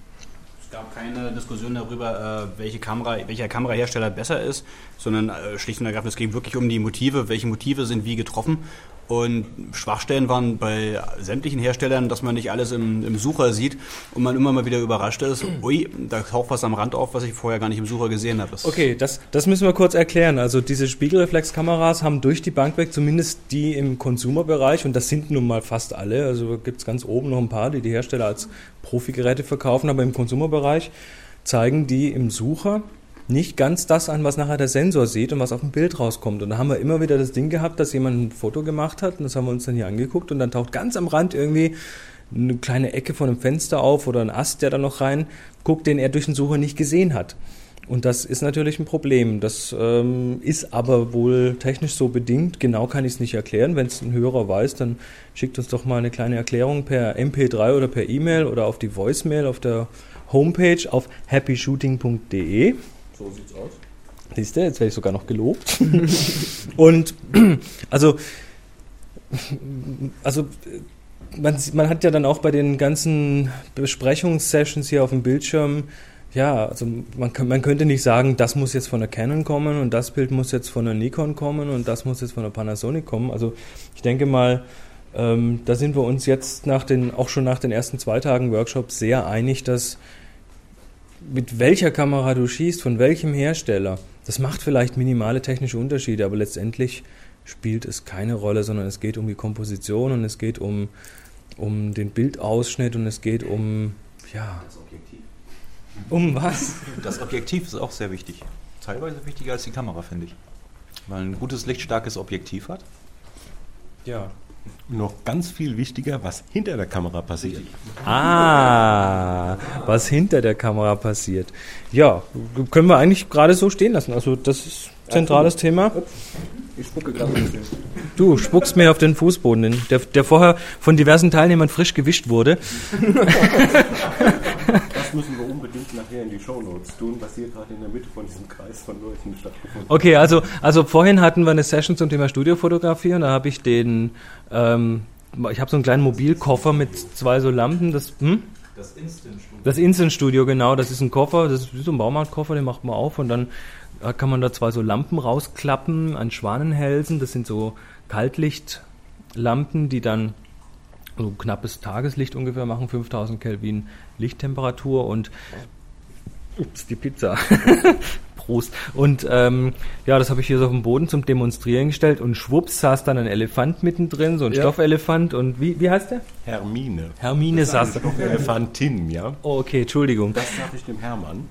K: Keine Diskussion darüber, äh, welche Kamera, welcher Kamerahersteller besser ist, sondern äh, schlicht und ergreifend, es ging wirklich um die Motive, welche Motive sind wie getroffen. Und Schwachstellen waren bei sämtlichen Herstellern, dass man nicht alles im, im Sucher sieht und man immer mal wieder überrascht ist, ui, da taucht was am Rand auf, was ich vorher gar nicht im Sucher gesehen habe.
B: Okay, das, das müssen wir kurz erklären. Also diese Spiegelreflexkameras haben durch die Bank weg, zumindest die im Consumer-Bereich, und das sind nun mal fast alle, also gibt es ganz oben noch ein paar, die die Hersteller als Profi-Geräte verkaufen, aber im Consumer-Bereich zeigen die im Sucher nicht ganz das an, was nachher der Sensor sieht und was auf dem Bild rauskommt. Und da haben wir immer wieder das Ding gehabt, dass jemand ein Foto gemacht hat und das haben wir uns dann hier angeguckt und dann taucht ganz am Rand irgendwie eine kleine Ecke von einem Fenster auf oder ein Ast, der da noch rein guckt, den er durch den Sucher nicht gesehen hat. Und das ist natürlich ein Problem. Das ähm, ist aber wohl technisch so bedingt. Genau kann ich es nicht erklären. Wenn es ein Hörer weiß, dann schickt uns doch mal eine kleine Erklärung per MP3 oder per E-Mail oder auf die Voicemail auf der Homepage auf happyshooting.de.
C: So sieht's aus.
B: Siehst du, jetzt werde ich sogar noch gelobt. Und also, also man, man hat ja dann auch bei den ganzen Besprechungssessions hier auf dem Bildschirm, ja, also man, man könnte nicht sagen, das muss jetzt von der Canon kommen und das Bild muss jetzt von der Nikon kommen und das muss jetzt von der Panasonic kommen. Also ich denke mal, ähm, da sind wir uns jetzt nach den, auch schon nach den ersten zwei Tagen Workshop sehr einig, dass mit welcher Kamera du schießt, von welchem Hersteller, das macht vielleicht minimale technische Unterschiede, aber letztendlich spielt es keine Rolle, sondern es geht um die Komposition und es geht um, um den Bildausschnitt und es geht um, ja.
H: Das Objektiv.
B: Um was?
H: Das Objektiv ist auch sehr wichtig. Teilweise wichtiger als die Kamera, finde ich. Weil ein gutes, lichtstarkes Objektiv hat.
B: Ja.
E: Noch ganz viel wichtiger, was hinter der Kamera passiert.
B: Ah, was hinter der Kamera passiert. Ja, können wir eigentlich gerade so stehen lassen. Also das ist zentrales Thema.
C: Ich spucke gerade.
B: Du spuckst mir auf den Fußboden, der, der vorher von diversen Teilnehmern frisch gewischt wurde.
E: Das müssen wir unbedingt nachher in die Shownotes tun, was hier gerade in der Mitte von diesem Kreis von Leuten stattgefunden hat.
B: Okay, also, also vorhin hatten wir eine Session zum Thema Studiofotografie und da habe ich den, ähm, ich habe so einen kleinen Mobilkoffer mit zwei so Lampen, das, hm?
H: Das Instant Studio.
B: Das Instant Studio, genau, das ist ein Koffer, das ist wie so ein Baumarktkoffer, den macht man auf. Und dann äh, kann man da zwei so Lampen rausklappen an Schwanenhälsen, das sind so Kaltlichtlampen, die dann so knappes Tageslicht ungefähr machen, 5000 Kelvin Lichttemperatur und ups, die Pizza. Prost. Und ähm, ja, das habe ich hier so auf dem Boden zum Demonstrieren gestellt und schwupps saß dann ein Elefant mittendrin, so ein
E: Ja.
B: Stoffelefant und wie, wie heißt der?
E: Hermine.
B: Hermine
E: Das ist eine
B: saß da.
E: Stoffelefantin, ja.
B: Oh, okay, Entschuldigung.
E: Das sage ich dem Hermann.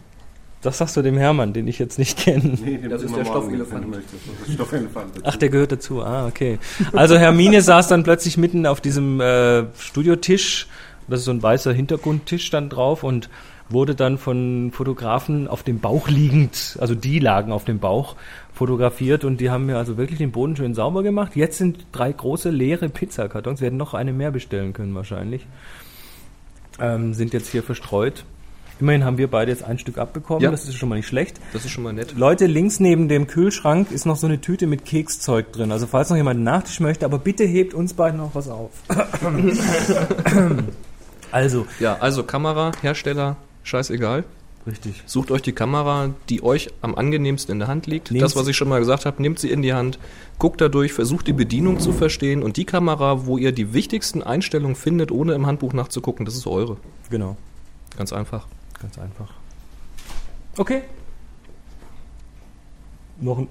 B: Das sagst du dem Hermann, den ich jetzt nicht kenne.
E: Nee, dem
C: Das ist der Stoffelefant.
E: Stoffelefant.
B: Ach, der gehört dazu. Ah, okay. Also Hermine saß dann plötzlich mitten auf diesem äh, Studiotisch. Das ist so ein weißer Hintergrundtisch dann drauf und wurde dann von Fotografen auf dem Bauch liegend, also die lagen auf dem Bauch fotografiert und die haben mir also wirklich den Boden schön sauber gemacht. Jetzt sind drei große leere Pizzakartons. Wir hätten noch eine mehr bestellen können wahrscheinlich. Ähm, sind jetzt hier verstreut. Immerhin haben wir beide jetzt ein Stück abbekommen.
C: Ja.
B: Das ist schon mal nicht schlecht.
C: Das ist schon mal nett.
B: Leute, links neben dem Kühlschrank ist noch so eine Tüte mit Kekszeug drin. Also falls noch jemand einen Nachtisch möchte, aber bitte hebt uns beiden noch was auf. Also.
C: Ja, also Kamera, Hersteller, scheißegal.
B: Richtig.
C: Sucht euch die Kamera, die euch am angenehmsten in der Hand liegt.
B: Nehmt
C: das, was ich schon mal gesagt habe, nehmt sie in die Hand, guckt dadurch, versucht die Bedienung zu verstehen und die Kamera, wo ihr die wichtigsten Einstellungen findet, ohne im Handbuch nachzugucken, das ist eure.
B: Genau.
C: Ganz einfach.
B: Ganz einfach. Okay. Noch ein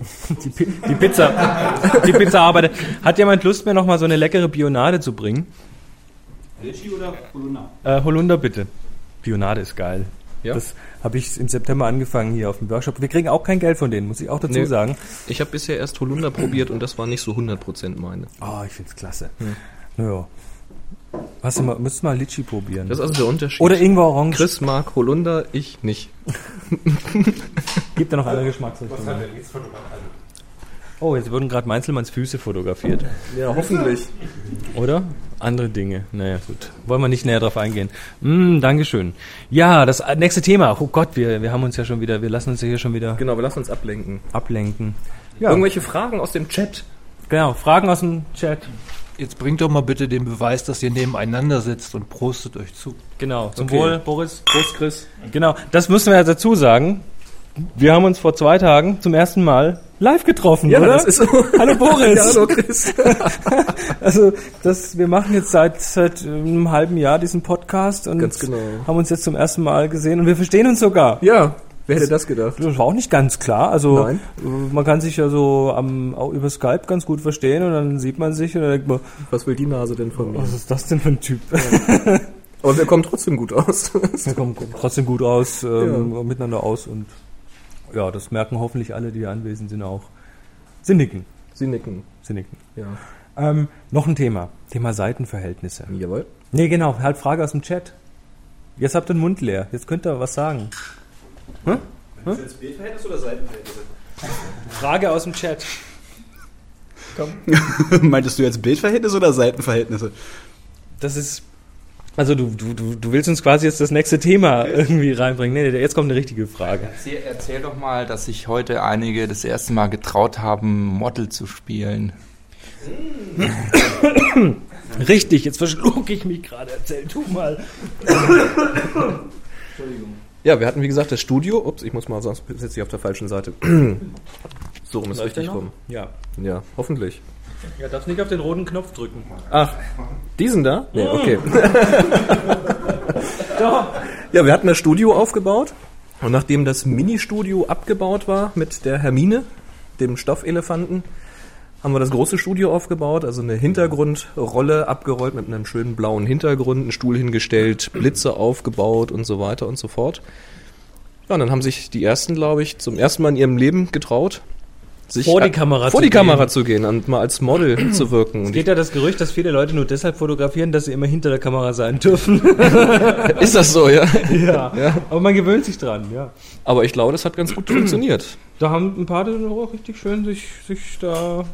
B: die, Pi- die Pizza. Die Pizza arbeitet. Hat jemand Lust, mir noch mal so eine leckere Bionade zu bringen?
K: Litchi oder Holunder?
B: Äh, Holunder bitte. Bionade ist geil.
C: Ja?
B: Das habe ich im September angefangen hier auf dem Workshop. Wir kriegen auch kein Geld von denen, muss ich auch dazu
C: Nee.
B: sagen.
C: Ich habe bisher erst Holunder probiert und das war nicht so 100% meine.
B: Oh, ich find's klasse. Naja. Hast du mal, müsstest mal Litchi probieren.
C: Das ist also der Unterschied.
B: Oder Ingwer Orange.
C: Chris mag Holunder, ich nicht.
B: Gibt da noch andere Geschmacksrichtungen? Oh, jetzt wurden gerade Meinzelmanns Füße fotografiert.
C: Ja, hoffentlich.
B: Oder? Andere Dinge. Naja, gut. Wollen wir nicht näher drauf eingehen. Mm, Dankeschön. Ja, das nächste Thema. Oh Gott, wir, wir haben uns ja schon wieder, wir lassen uns ja hier schon wieder
C: Genau, wir lassen uns ablenken.
B: ablenken. Ja,
C: Irgendwelche Fragen aus dem Chat?
B: genau. Fragen aus dem Chat.
F: Jetzt bringt doch mal bitte den Beweis, dass ihr nebeneinander sitzt und prostet euch zu.
B: Genau. Zum
C: Okay.
B: Wohl, Boris.
C: Prost, Chris.
B: Genau. Das müssen wir ja dazu sagen. Wir haben uns vor zwei Tagen zum ersten Mal live getroffen, oder?
C: das ist so.
B: Hallo Boris.
C: Ja, hallo Chris.
B: Also das, wir machen jetzt seit, seit einem halben Jahr diesen Podcast und
C: genau.
B: haben uns jetzt zum ersten Mal gesehen und wir verstehen uns sogar.
C: Ja, wer hätte das gedacht?
B: Das war auch nicht ganz klar. Also
C: Nein.
B: äh, man kann sich ja so am, auch über Skype ganz gut verstehen und dann sieht man sich und dann denkt man,
C: Was will die Nase denn von mir?
B: was ist das denn für ein Typ?
C: Aber wir kommen trotzdem gut aus.
B: Wir kommen trotzdem gut aus, ähm, miteinander aus und ja, das merken hoffentlich alle, die hier anwesend sind auch. Sie nicken.
C: Sie nicken.
B: Sie nicken.
C: Ja.
B: Ähm, noch ein Thema. Thema Seitenverhältnisse.
C: Jawohl.
B: Nee, genau. Halt Frage aus dem Chat. Jetzt habt ihr den Mund leer. Jetzt könnt ihr was sagen. Hm? Hm?
K: jetzt Bildverhältnis oder Seitenverhältnisse?
B: Frage aus dem Chat.
K: Meintest du jetzt Bildverhältnisse oder Seitenverhältnisse?
B: Das ist. Also du, du, du, du willst uns quasi jetzt das nächste Thema irgendwie reinbringen. Nee, nee, jetzt kommt eine richtige Frage.
I: Erzähl, erzähl doch mal, dass sich heute einige das erste Mal getraut haben, Model zu spielen.
B: Richtig, jetzt verschluck ich mich gerade. Erzähl du mal.
C: Entschuldigung. Ja, wir hatten wie gesagt das Studio. Ups, ich muss mal, sonst sitze ich auf der falschen Seite. so rum ist
B: Läuft
C: richtig rum.
B: Ja.
C: Ja, hoffentlich.
B: Ja, darfst nicht auf den roten Knopf drücken.
C: Ach, diesen da? Nee,
B: Mm.
C: okay.
B: Doch.
C: Ja, wir hatten das Studio aufgebaut und nachdem das Mini-Studio abgebaut war mit der Hermine, dem Stoffelefanten, haben wir das große Studio aufgebaut, also eine Hintergrundrolle abgerollt mit einem schönen blauen Hintergrund, einen Stuhl hingestellt, Blitze aufgebaut und so weiter und so fort. Ja, und dann haben sich die ersten, glaube ich, zum ersten Mal in ihrem Leben getraut, sich
B: Vor die Kamera
C: vor
B: zu
C: die Kamera
B: gehen.
C: zu gehen und mal als Model zu wirken.
B: Es
C: Und
B: geht ja das Gerücht, dass viele Leute nur deshalb fotografieren, dass sie immer hinter der Kamera sein dürfen.
C: Ist das so, ja?
B: Ja.
C: Ja.
B: Aber man gewöhnt sich dran, ja.
C: Aber ich glaube, das hat ganz gut funktioniert.
B: Da haben ein paar dann auch richtig schön sich, sich da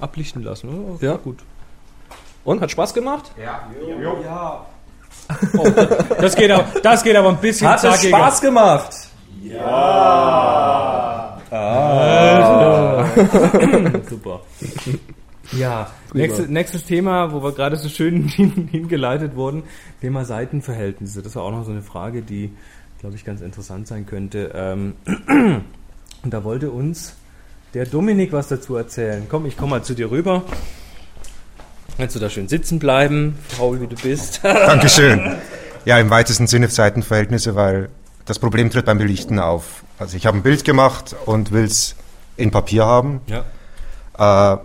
B: ablichten lassen. Oder?
C: Ja.
B: gut.
C: Und hat Spaß gemacht?
I: Ja.
B: Ja. Oh, das, geht aber, das geht aber ein bisschen
C: Hat es. Spaß gemacht?
B: Ah. Super. Ja,
C: Prima.
B: nächstes, nächstes Thema, wo wir gerade so schön hin, hingeleitet wurden, Thema Seitenverhältnisse. Das war auch noch so eine Frage, die, glaube ich, ganz interessant sein könnte. Ähm, und da wollte uns der Dominik was dazu erzählen. Komm, ich komme mal zu dir rüber. Kannst du da schön sitzen bleiben, faul wie du bist?
L: Dankeschön. Ja, im weitesten Sinne Seitenverhältnisse, weil das Problem tritt beim Belichten auf. Also ich habe ein Bild gemacht und will es in Papier haben.
B: Ja.
L: Äh,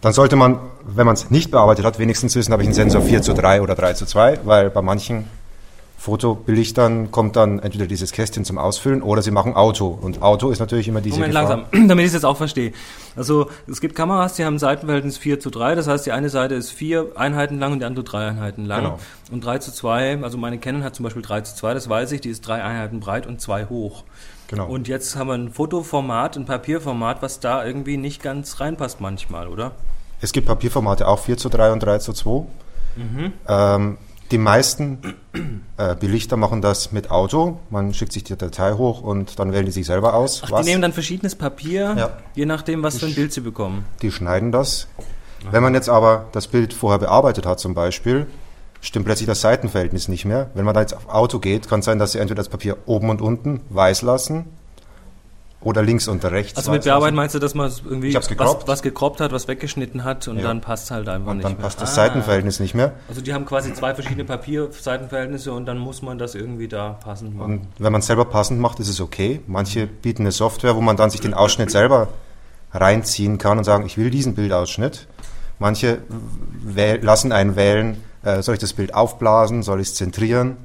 L: dann sollte man, wenn man es nicht bearbeitet hat, wenigstens wissen, habe ich einen Sensor 4 zu 3 oder 3 zu 2, weil bei manchen Fotobelichtern kommt dann entweder dieses Kästchen zum Ausfüllen oder sie machen Auto. Und Auto ist natürlich immer diese
B: Moment,
L: Gefahr.
B: langsam, damit ich es jetzt auch verstehe. Also es gibt Kameras, die haben Seitenverhältnis 4 zu 3, das heißt die eine Seite ist vier Einheiten lang und die andere drei Einheiten lang.
L: Genau.
B: Und 3 zu 2, also meine Canon hat zum Beispiel 3 zu 2, das weiß ich, die ist drei Einheiten breit und zwei hoch.
L: Genau.
B: Und jetzt haben wir ein Fotoformat, ein Papierformat, was da irgendwie nicht ganz reinpasst manchmal, oder?
L: Es gibt Papierformate auch 4 zu 3 und 3 zu 2.
B: Mhm.
L: Ähm, die meisten äh, Belichter machen das mit Auto. Man schickt sich die Datei hoch und dann wählen die sich selber aus.
B: Ach, die nehmen dann verschiedenes Papier,
L: Ja.
B: je nachdem, was für ein Bild sie bekommen.
L: Die schneiden das. Wenn man jetzt aber das Bild vorher bearbeitet hat zum Beispiel, stimmt plötzlich das Seitenverhältnis nicht mehr. Wenn man da jetzt auf Auto geht, kann es sein, dass sie entweder das Papier oben und unten weiß lassen oder links und rechts
B: Also mit Bearbeiten meinst du, dass man irgendwie was, was gekroppt hat, was weggeschnitten hat und
L: Ja.
B: dann passt halt einfach
L: Und
B: nicht
L: dann
B: mehr.
L: passt das
B: Ah.
L: Seitenverhältnis nicht mehr.
B: Also die haben quasi zwei verschiedene Papierseitenverhältnisse und dann muss man das irgendwie da passend machen.
L: Und wenn man es selber passend macht, ist es okay. Manche bieten eine Software, wo man dann sich den Ausschnitt selber reinziehen kann und sagen, ich will diesen Bildausschnitt. Manche lassen einen wählen, äh, soll ich das Bild aufblasen, soll ich es zentrieren?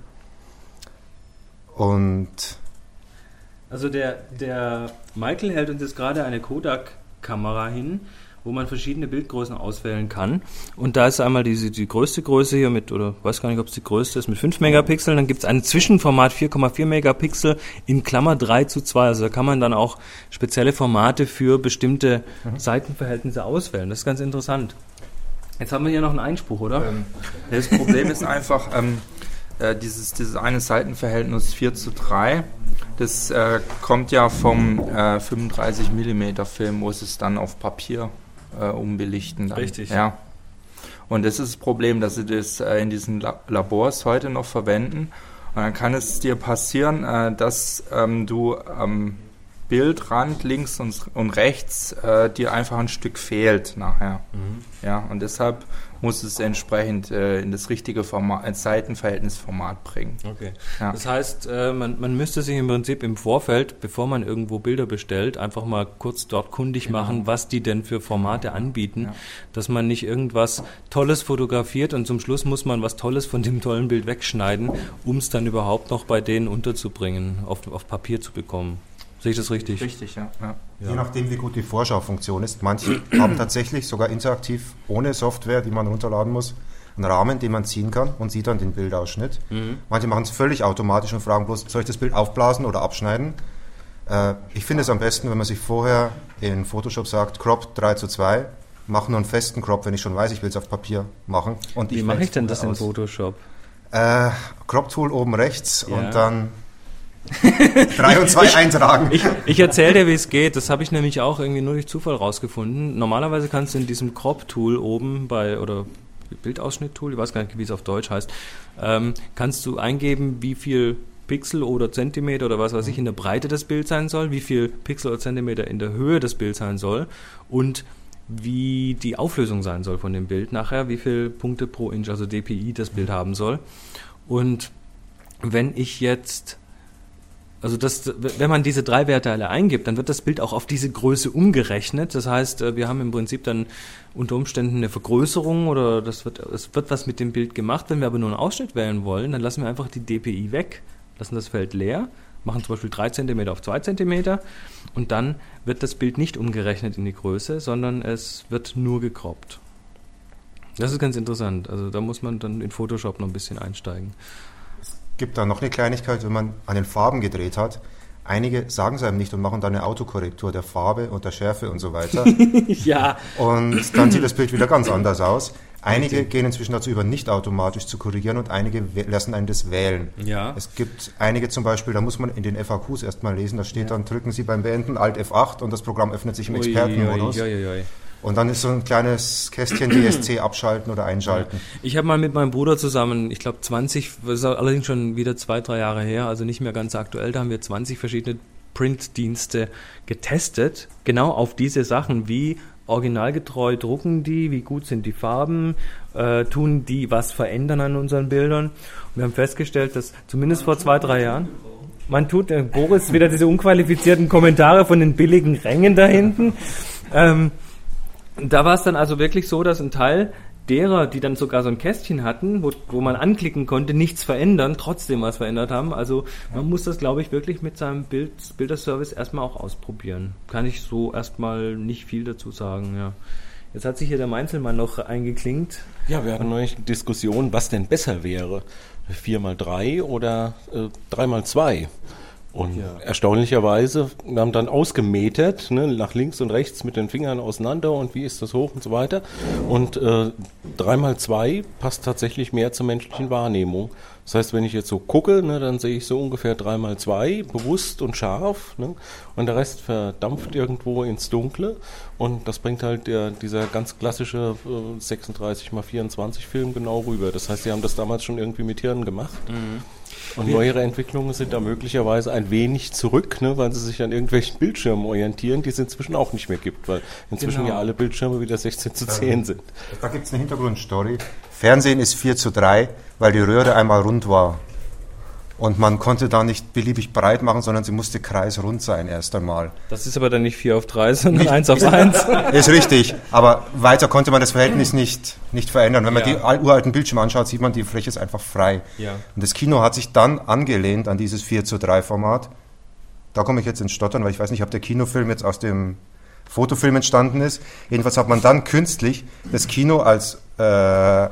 L: Und
B: Also der, der Michael hält uns jetzt gerade eine Kodak-Kamera hin, wo man verschiedene Bildgrößen auswählen kann. Und da ist einmal diese, die größte Größe hier mit, oder weiß gar nicht, ob es die größte ist, mit 5 Megapixeln. Dann gibt es ein Zwischenformat 4,4 Megapixel in Klammer 3 zu 2. Also da kann man dann auch spezielle Formate für bestimmte Seitenverhältnisse auswählen. Das ist ganz interessant. Jetzt haben wir hier noch einen Einspruch, oder?
I: Ähm, das Problem ist einfach, ähm, äh, dieses, dieses eine Seitenverhältnis 4 zu 3, das äh, kommt ja vom äh, 35 mm Film, wo es dann auf Papier äh, umbelichten. Dann.
B: Richtig.
I: Ja. Und das ist das Problem, dass sie das äh, in diesen La Labors heute noch verwenden. Und dann kann es dir passieren, äh, dass ähm, du am Bildrand links und, und rechts äh, dir einfach ein Stück fehlt nachher.
B: Mhm.
I: Ja, und deshalb muss es entsprechend äh, in das richtige Format, ein Seitenverhältnisformat bringen.
B: Okay.
I: Ja.
B: Das heißt, äh, man, man müsste sich im Prinzip im Vorfeld, bevor man irgendwo Bilder bestellt, einfach mal kurz dort kundig
I: Genau.
B: machen, was die denn für Formate anbieten, dass man nicht irgendwas Tolles fotografiert und zum Schluss muss man was Tolles von dem tollen Bild wegschneiden, um es dann überhaupt noch bei denen unterzubringen, auf, auf Papier zu bekommen. Sehe ich das richtig?
I: Richtig, ja. ja.
L: Je nachdem, wie gut die Vorschaufunktion ist. Manche haben tatsächlich sogar interaktiv ohne Software, die man runterladen muss, einen Rahmen, den man ziehen kann und sieht dann den Bildausschnitt.
B: Mhm.
L: Manche machen es völlig automatisch und fragen bloß, soll ich das Bild aufblasen oder abschneiden? Äh, ich finde es am besten, wenn man sich vorher in Photoshop sagt, Crop 3 zu 2, mach nur einen festen Crop, wenn ich schon weiß, ich will es auf Papier machen. Und
B: Wie mache ich denn das in
L: aus.
B: Photoshop?
L: Äh, Crop-Tool oben rechts
B: Ja.
L: und dann 3 und 2 eintragen.
B: Ich, ich erzähle dir, wie es geht. Das habe ich nämlich auch irgendwie nur durch Zufall rausgefunden. Normalerweise kannst du in diesem Crop-Tool oben bei, oder Bildausschnitt-Tool, ich weiß gar nicht, wie es auf Deutsch heißt, ähm, kannst du eingeben, wie viel Pixel oder Zentimeter oder was weiß ich in der Breite des Bilds sein soll, wie viel Pixel oder Zentimeter in der Höhe des Bilds sein soll und wie die Auflösung sein soll von dem Bild nachher, wie viel Punkte pro Inch, also DPI, das Bild haben soll. Und wenn ich jetzt also das, wenn man diese drei Werte alle eingibt, dann wird das Bild auch auf diese Größe umgerechnet. Das heißt, äh, wir haben im Prinzip dann unter Umständen eine Vergrößerung oder das wird, es wird was mit dem Bild gemacht. Wenn wir aber nur einen Ausschnitt wählen wollen, dann lassen wir einfach die DPI weg, lassen das Feld leer, machen zum Beispiel 3 cm auf 2 cm und dann wird das Bild nicht umgerechnet in die Größe, sondern es wird nur gekroppt. Das ist ganz interessant. Also da muss man dann in Photoshop noch ein bisschen einsteigen
L: gibt da noch eine Kleinigkeit, wenn man an den Farben gedreht hat. Einige sagen es einem nicht und machen dann eine Autokorrektur der Farbe und der Schärfe und so weiter.
B: ja.
L: Und dann sieht das Bild wieder ganz anders aus. Einige gehen inzwischen dazu über, nicht automatisch zu korrigieren und einige lassen einen das wählen.
B: Ja.
L: Es gibt einige zum Beispiel, da muss man in den FAQs erstmal lesen, da steht ja. dann, drücken Sie beim Beenden Alt F8 und das Programm öffnet sich im Expertenmodus. Ui, ui, ui, und dann ist so ein kleines Kästchen DSC abschalten oder einschalten.
B: Ich habe mal mit meinem Bruder zusammen, ich glaube 20, das ist allerdings schon wieder zwei, drei Jahre her, also nicht mehr ganz aktuell, da haben wir 20 verschiedene Printdienste getestet, genau auf diese Sachen, wie originalgetreu drucken die, wie gut sind die Farben, äh, tun die was verändern an unseren Bildern. Und wir haben festgestellt, dass zumindest vor zwei, drei Jahren, man tut, äh, Boris, wieder diese unqualifizierten Kommentare von den billigen Rängen da hinten. Ähm, da war es dann also wirklich so, dass ein Teil derer, die dann sogar so ein Kästchen hatten, wo, wo man anklicken konnte, nichts verändern, trotzdem was verändert haben. Also man muss das, glaube ich, wirklich mit seinem Bild, Bilderservice erstmal auch ausprobieren. Kann ich so erstmal nicht viel dazu sagen, ja. Jetzt hat sich hier der Meinzelmann noch eingeklinkt.
E: Ja, wir hatten neulich eine Diskussion, was denn besser wäre. 4x3 oder äh, 3x2? Und ja. erstaunlicherweise, wir haben dann ausgemetert, ne, nach links und rechts mit den Fingern auseinander und wie ist das hoch und so weiter. Und äh, 3x2 passt tatsächlich mehr zur menschlichen Wahrnehmung. Das heißt, wenn ich jetzt so gucke, ne, dann sehe ich so ungefähr 3x2, bewusst und scharf. Ne, und der Rest verdampft irgendwo ins Dunkle. Und das bringt halt der, dieser ganz klassische äh, 36x24 Film genau rüber. Das heißt, sie haben das damals schon irgendwie mit Hirn gemacht. Mhm. Und neuere Entwicklungen sind da möglicherweise ein wenig zurück, ne, weil sie sich an irgendwelchen Bildschirmen orientieren, die es inzwischen auch nicht mehr gibt, weil inzwischen genau. ja alle Bildschirme wieder 16 zu 10 sind.
L: Da gibt es eine Hintergrundstory. Fernsehen ist 4 zu 3, weil die Röhre einmal rund war. Und man konnte da nicht beliebig breit machen, sondern sie musste kreisrund sein erst einmal.
B: Das ist aber dann nicht 4 auf 3, sondern nicht, 1 auf 1.
L: ist richtig, aber weiter konnte man das Verhältnis nicht, nicht verändern. Wenn man ja. die uralten Bildschirme anschaut, sieht man, die Fläche ist einfach frei.
B: Ja.
L: Und das Kino hat sich dann angelehnt an dieses 4 zu 3 Format. Da komme ich jetzt ins Stottern, weil ich weiß nicht, ob der Kinofilm jetzt aus dem Fotofilm entstanden ist. Jedenfalls hat man dann künstlich das Kino als äh,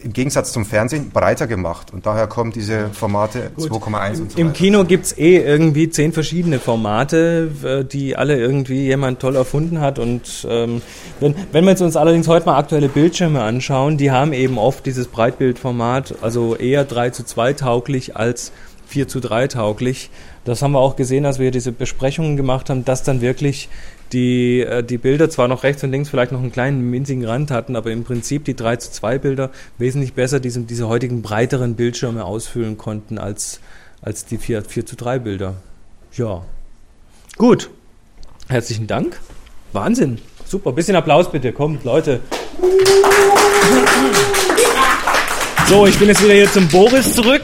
L: im Gegensatz zum Fernsehen breiter gemacht. Und daher kommen diese Formate 2,1 und
B: so Im Kino gibt es eh irgendwie zehn verschiedene Formate, die alle irgendwie jemand toll erfunden hat. Und ähm, wenn, wenn wir uns allerdings heute mal aktuelle Bildschirme anschauen, die haben eben oft dieses Breitbildformat, also eher 3 zu 2 tauglich als 4 zu 3 tauglich. Das haben wir auch gesehen, als wir diese Besprechungen gemacht haben, dass dann wirklich die, äh, die Bilder zwar noch rechts und links vielleicht noch einen kleinen minzigen Rand hatten, aber im Prinzip die 3 zu 2 Bilder wesentlich besser diese, diese heutigen breiteren Bildschirme ausfüllen konnten als, als die 4, 4 zu 3 Bilder. Ja. Gut. Herzlichen Dank. Wahnsinn. Super. Bisschen Applaus bitte. Kommt, Leute. So, ich bin jetzt wieder hier zum Boris zurück.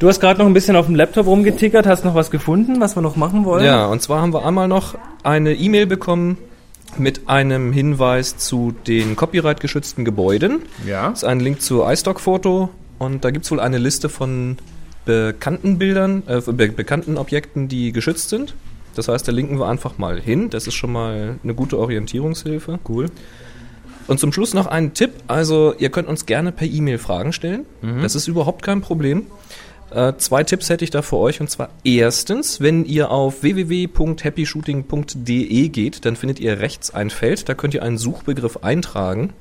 B: Du hast gerade noch ein bisschen auf dem Laptop rumgetickert, hast noch was gefunden, was wir noch machen wollen?
C: Ja, und zwar haben wir einmal noch eine E-Mail bekommen mit einem Hinweis zu den copyright-geschützten Gebäuden.
B: Ja.
C: Das ist ein Link zu iStock-Foto und da gibt es wohl eine Liste von bekannten Bildern, äh, be bekannten Objekten, die geschützt sind. Das heißt, da linken wir einfach mal hin. Das ist schon mal eine gute Orientierungshilfe.
B: Cool.
C: Und zum Schluss noch ein Tipp. Also, ihr könnt uns gerne per E-Mail Fragen stellen. Mhm. Das ist überhaupt kein Problem. Äh, zwei Tipps hätte ich da für euch und zwar erstens, wenn ihr auf www.happyshooting.de geht, dann findet ihr rechts ein Feld, da könnt ihr einen Suchbegriff eintragen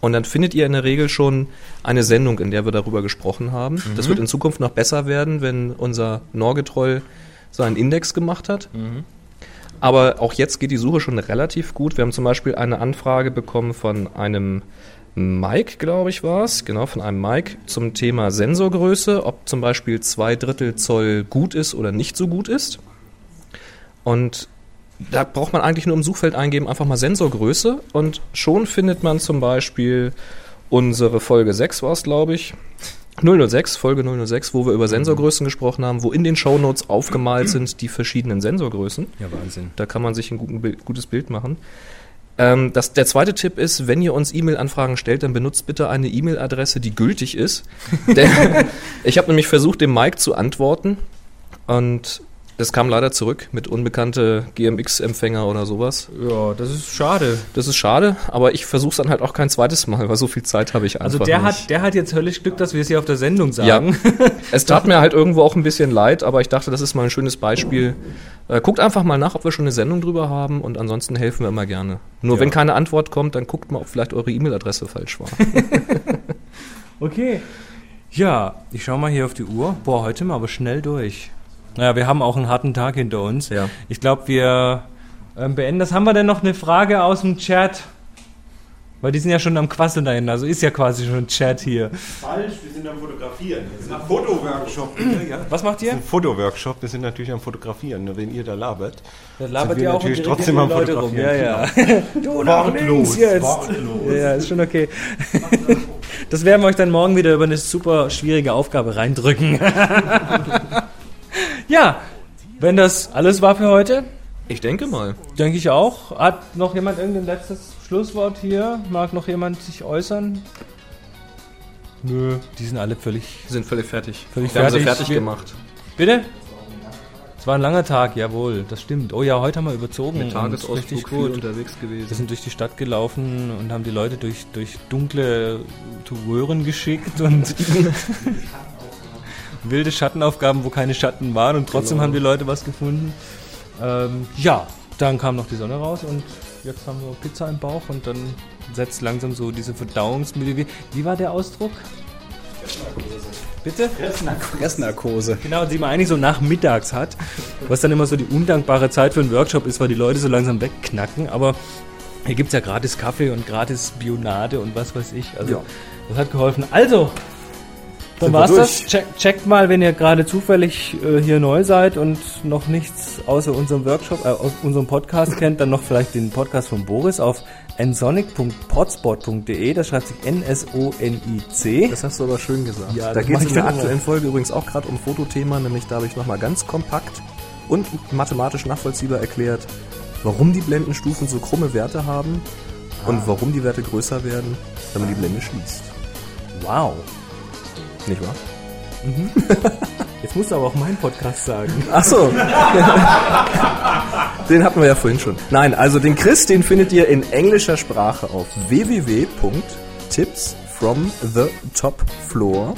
C: und dann findet ihr in der Regel schon eine Sendung, in der wir darüber gesprochen haben. Mhm. Das wird in Zukunft noch besser werden, wenn unser Norgetroll seinen Index gemacht hat. Mhm. Aber auch jetzt geht die Suche schon relativ gut. Wir haben zum Beispiel eine Anfrage bekommen von einem Mike, glaube ich, war es, genau, von einem Mike zum Thema Sensorgröße, ob zum Beispiel zwei Drittel Zoll gut ist oder nicht so gut ist. Und da braucht man eigentlich nur im Suchfeld eingeben, einfach mal Sensorgröße und schon findet man zum Beispiel unsere Folge 6 war es, glaube ich. 006, Folge 006, wo wir über Sensorgrößen gesprochen haben, wo in den Shownotes aufgemalt sind die verschiedenen Sensorgrößen.
B: Ja, Wahnsinn.
C: Da kann man sich ein guten gutes Bild machen. Ähm, das, der zweite Tipp ist, wenn ihr uns E-Mail-Anfragen stellt, dann benutzt bitte eine E-Mail-Adresse, die gültig ist. Ich habe nämlich versucht, dem Mike zu antworten und das kam leider zurück mit unbekannte GMX-Empfänger oder sowas.
B: Ja, das ist schade.
C: Das ist schade, aber ich versuche es dann halt auch kein zweites Mal, weil so viel Zeit habe ich einfach
B: Also der
C: nicht.
B: hat, der hat jetzt höllisch Glück, dass wir es hier auf der Sendung sagen.
C: Ja. es tat mir halt irgendwo auch ein bisschen leid, aber ich dachte, das ist mal ein schönes Beispiel. Äh, guckt einfach mal nach, ob wir schon eine Sendung drüber haben und ansonsten helfen wir immer gerne. Nur
B: Ja.
C: wenn keine Antwort kommt, dann guckt mal, ob vielleicht eure E-Mail-Adresse falsch war.
B: Okay. Ja, ich schau mal hier auf die Uhr. Boah, heute mal aber schnell durch. Naja, wir haben auch einen harten Tag hinter uns.
C: Ja.
B: Ich glaube, wir ähm, beenden das. Haben wir denn noch eine Frage aus dem Chat? Weil die sind ja schon am Quasseln dahin, also ist ja quasi schon ein Chat hier.
E: Falsch, wir sind am Fotografieren. Das ist ein Fotoworkshop.
B: Was macht ihr?
E: Fotoworkshop, wir sind natürlich am Fotografieren. Nur wenn ihr da labert,
B: Da labert
E: sind wir
B: ihr auch
E: natürlich trotzdem am
B: Leute rum. Ja,
E: Fotografieren.
B: ja.
E: Genau.
B: du nach
E: Wortlos,
B: links jetzt.
E: wortlos.
B: Ja, ist schon okay. Das werden wir euch dann morgen wieder über eine super schwierige Aufgabe reindrücken. ja, wenn das alles war für heute,
C: Ich denke mal.
B: denke ich auch. Hat noch jemand irgendein letztes Schlusswort hier? Mag noch jemand sich äußern? Nö, die sind alle völlig,
C: Wir sind völlig fertig.
B: völlig
C: wir haben sie
B: fertig.
C: fertig
B: Wir-
C: gemacht.
B: Bitte? Es war ein langer Tag, jawohl, das stimmt. Oh ja, heute haben wir überzogen.
C: Mit Tagesausflug
B: gut.
C: unterwegs
B: Wir
C: gewesen.
B: sind durch die Stadt gelaufen und haben die Leute durch, durch dunkle Röhren geschickt und wilde Schattenaufgaben, wo keine Schatten waren und trotzdem
C: Genau.
B: haben die Leute was gefunden. Ähm, ja, dann kam noch die Sonne raus und jetzt haben wir Pizza im Bauch und dann setzt langsam so diese Verdauungsmittel. Wie, wie war der Ausdruck? Bitte?
K: Fressnarkose.
B: Genau, die man eigentlich so nachmittags hat, was dann immer so die undankbare Zeit für einen Workshop ist, weil die Leute so langsam wegknacken. Aber hier gibt es ja gratis Kaffee und gratis Bionade und was weiß ich. Also,
C: Ja.
B: das hat geholfen. Also, dann war's das. Check, checkt mal, wenn ihr gerade zufällig äh, hier neu seid und noch nichts außer unserem Workshop, äh, aus unserem Podcast kennt, dann noch vielleicht den Podcast von Boris auf nsonic.potspot.de. Das schreibt sich N-S-O-N-I-C.
C: Das hast du aber schön gesagt.
B: Ja,
C: da geht es in der aktuellen Folge übrigens auch gerade um Fotothema, nämlich da habe ich nochmal ganz kompakt und mathematisch nachvollziehbar erklärt, warum die Blendenstufen so krumme Werte haben und warum die Werte größer werden, wenn man die Blende schließt.
B: Wow.
C: Nicht wahr?
B: Jetzt musst du aber auch meinen Podcast sagen.
C: Ach so. den hatten wir ja vorhin schon. Nein, also den Chris, den findet ihr in englischer Sprache auf www.tipsfromthetopfloor.com.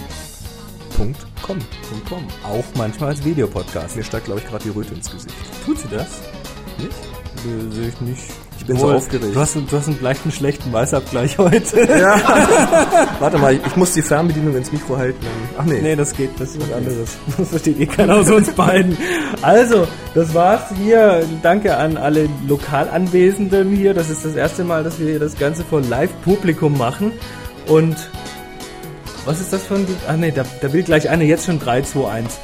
B: Auch manchmal als Videopodcast.
C: Mir steigt, glaube ich, gerade die Röte ins Gesicht.
B: Tut sie das?
C: Nicht?
B: Sehe ich nicht.
C: Ich bin so
B: Obwohl,
C: aufgeregt.
B: Du hast, du hast einen leichten schlechten Weißabgleich heute.
C: Warte mal, ich muss die Fernbedienung ins Mikro halten. Ach nee.
B: Nee, das geht, das ist was anderes. Das versteht eh keiner aus uns beiden. Also, das war's hier. Danke an alle Lokalanwesenden hier. Das ist das erste Mal, dass wir hier das Ganze vor Live-Publikum machen. Und was ist das für ein... Ach nee, da, da will gleich einer jetzt schon 3, 2, 1.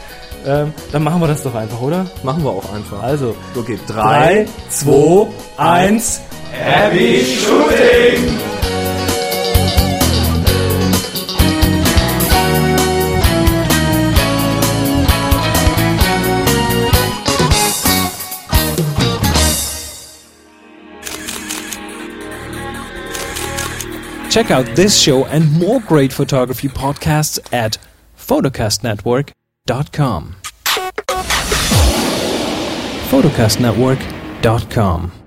B: Ähm, dann machen wir das doch einfach, oder?
C: Machen wir auch einfach.
B: Also,
C: Okay,
B: 3, 2, 1. Happy Shooting!
M: Check out this show and more great photography podcasts at photocastnetwork.com. photocastnetwork.com